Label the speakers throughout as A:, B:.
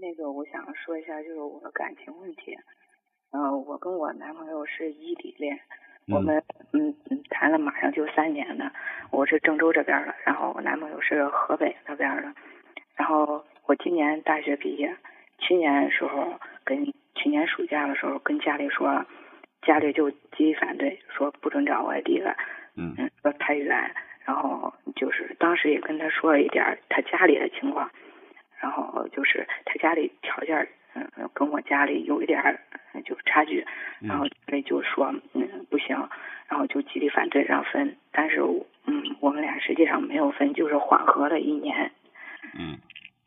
A: 那个我想说一下，就是我的感情问题。嗯、我跟我男朋友是异地恋，我们嗯嗯谈了马上就三年了。我是郑州这边的，然后我男朋友是河北那边的。然后我今年大学毕业，去年时候跟去年暑假的时候跟家里说，家里就极力反对，说不准找外地的，
B: 嗯
A: 嗯，说太远。然后就是当时也跟他说了一点他家里的情况，然后就是他家里条件，嗯、跟我家里有一点儿呃就是差距，然后所以就说嗯不行，然后就极力反对让分，但是嗯我们俩实际上没有分，就是缓和了一年，
B: 嗯。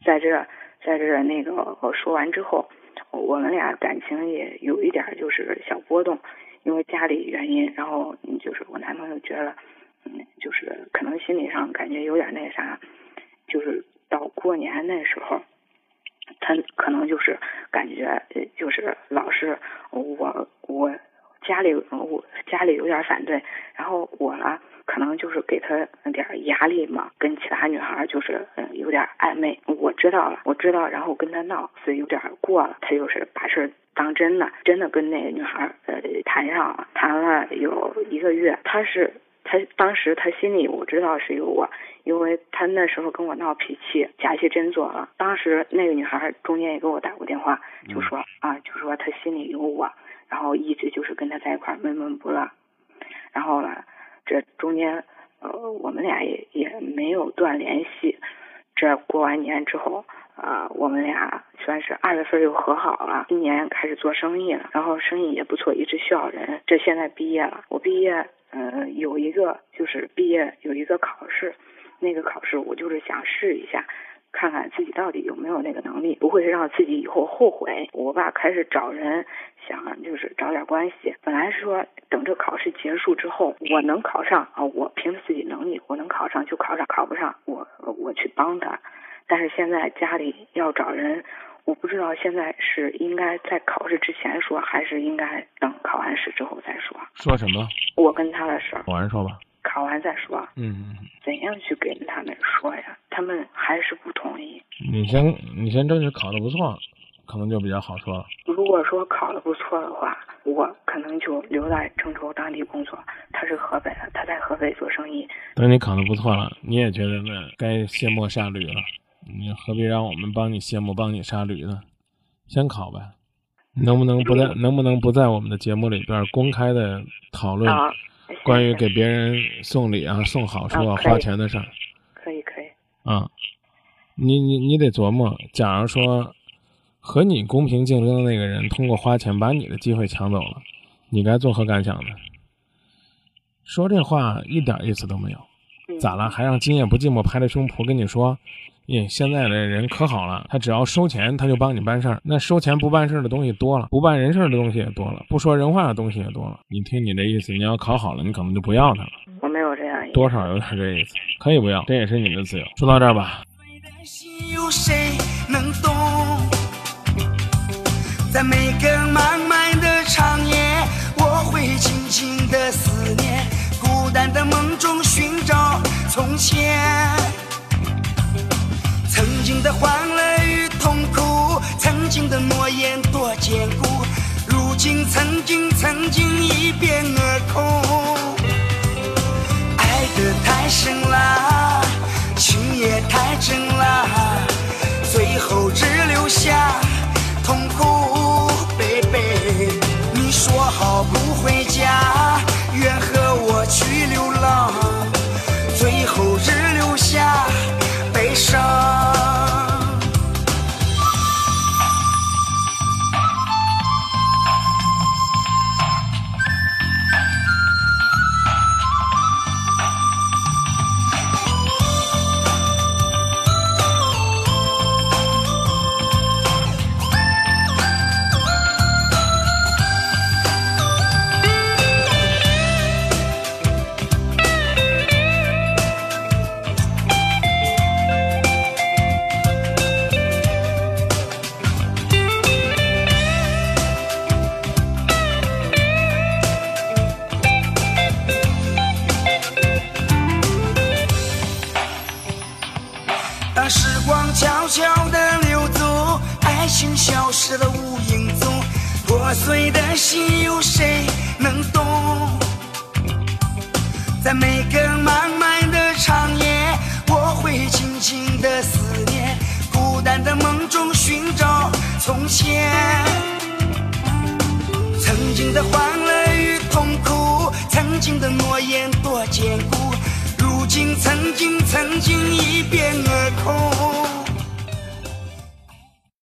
A: 在这在这那个我说完之后，我们俩感情也有一点儿就是小波动，因为家里原因，然后嗯就是我男朋友觉得，嗯，就是可能心理上感觉有点那啥，就是到过年那时候，他可能就是感觉就是老是我我家里我家里有点反对，然后我呢可能就是给他点压力嘛，跟其他女孩就是嗯有点暧昧，我知道了，我知道，然后跟他闹，所以有点过了，他就是把事儿当真了，真的跟那个女孩呃谈上了，谈了有一个月，他是他当时他心里我知道是有我，因为他那时候跟我闹脾气，假戏真做了。当时那个女孩中间也给我打过电话，就说、啊，就说他心里有我，然后一直就是跟他在一块儿闷闷不乐。然后呢，这中间呃我们俩也也没有断联系。这过完年之后，啊、我们俩算是二月份又和好了，今年开始做生意了，然后生意也不错，一直需要人。这现在毕业了，我毕业，呃，有一个就是毕业有一个考试，那个考试我就是想试一下，看看自己到底有没有那个能力，不会让自己以后后悔。我爸开始找人，想就是找点关系。本来是说等这考试结束之后，我能考上啊，我凭着自己能力，我能考上就考上，考不上我我去帮他。但是现在家里要找人，我不知道现在是应该在考试之前说，还是应该等考完试之后再说。
B: 说什么？
A: 我跟他的事儿，
B: 晚上说吧。
A: 考完再说。
B: 嗯，
A: 怎样去跟他们说呀？他们还是不同意。
B: 你先你先争取考的不错，可能就比较好说了。
A: 如果说考得不错的话，我可能就留在郑州当地工作。他是河北的，他在河北做生意。
B: 等你考的不错了，你也觉得那该卸磨杀驴了，你何必让我们帮你卸磨、帮你杀驴呢？先考呗，能不能不在能不能不在我们的节目里边公开的讨论
A: 啊，
B: 关于给别人送礼啊、送好处啊、花钱的事儿
A: 可以可以，
B: 啊？你你你得琢磨，假如说和你公平竞争的那个人通过花钱把你的机会抢走了，你该作何感想呢？说这话一点意思都没有。
A: 嗯、
B: 咋了？还让今夜不寂寞拍着胸脯跟你说，耶，现在的人可好了，他只要收钱，他就帮你办事儿。那收钱不办事儿的东西多了，不办人事儿的东西也多了，不说人话的东西也多了。你听你这意思，你要考好了，你可能就不要他了，
A: 我没有这样意思。
B: 多少有点这意思。可以不要，这也是你的自由。说到这儿吧，
C: 有谁能懂？在每个漫坚固，如今曾经曾经一变而空。爱的太深了，情也太真了，最后只留下痛苦。baby，你说好不回情消失的无影踪破碎的心有谁能懂？在每个忙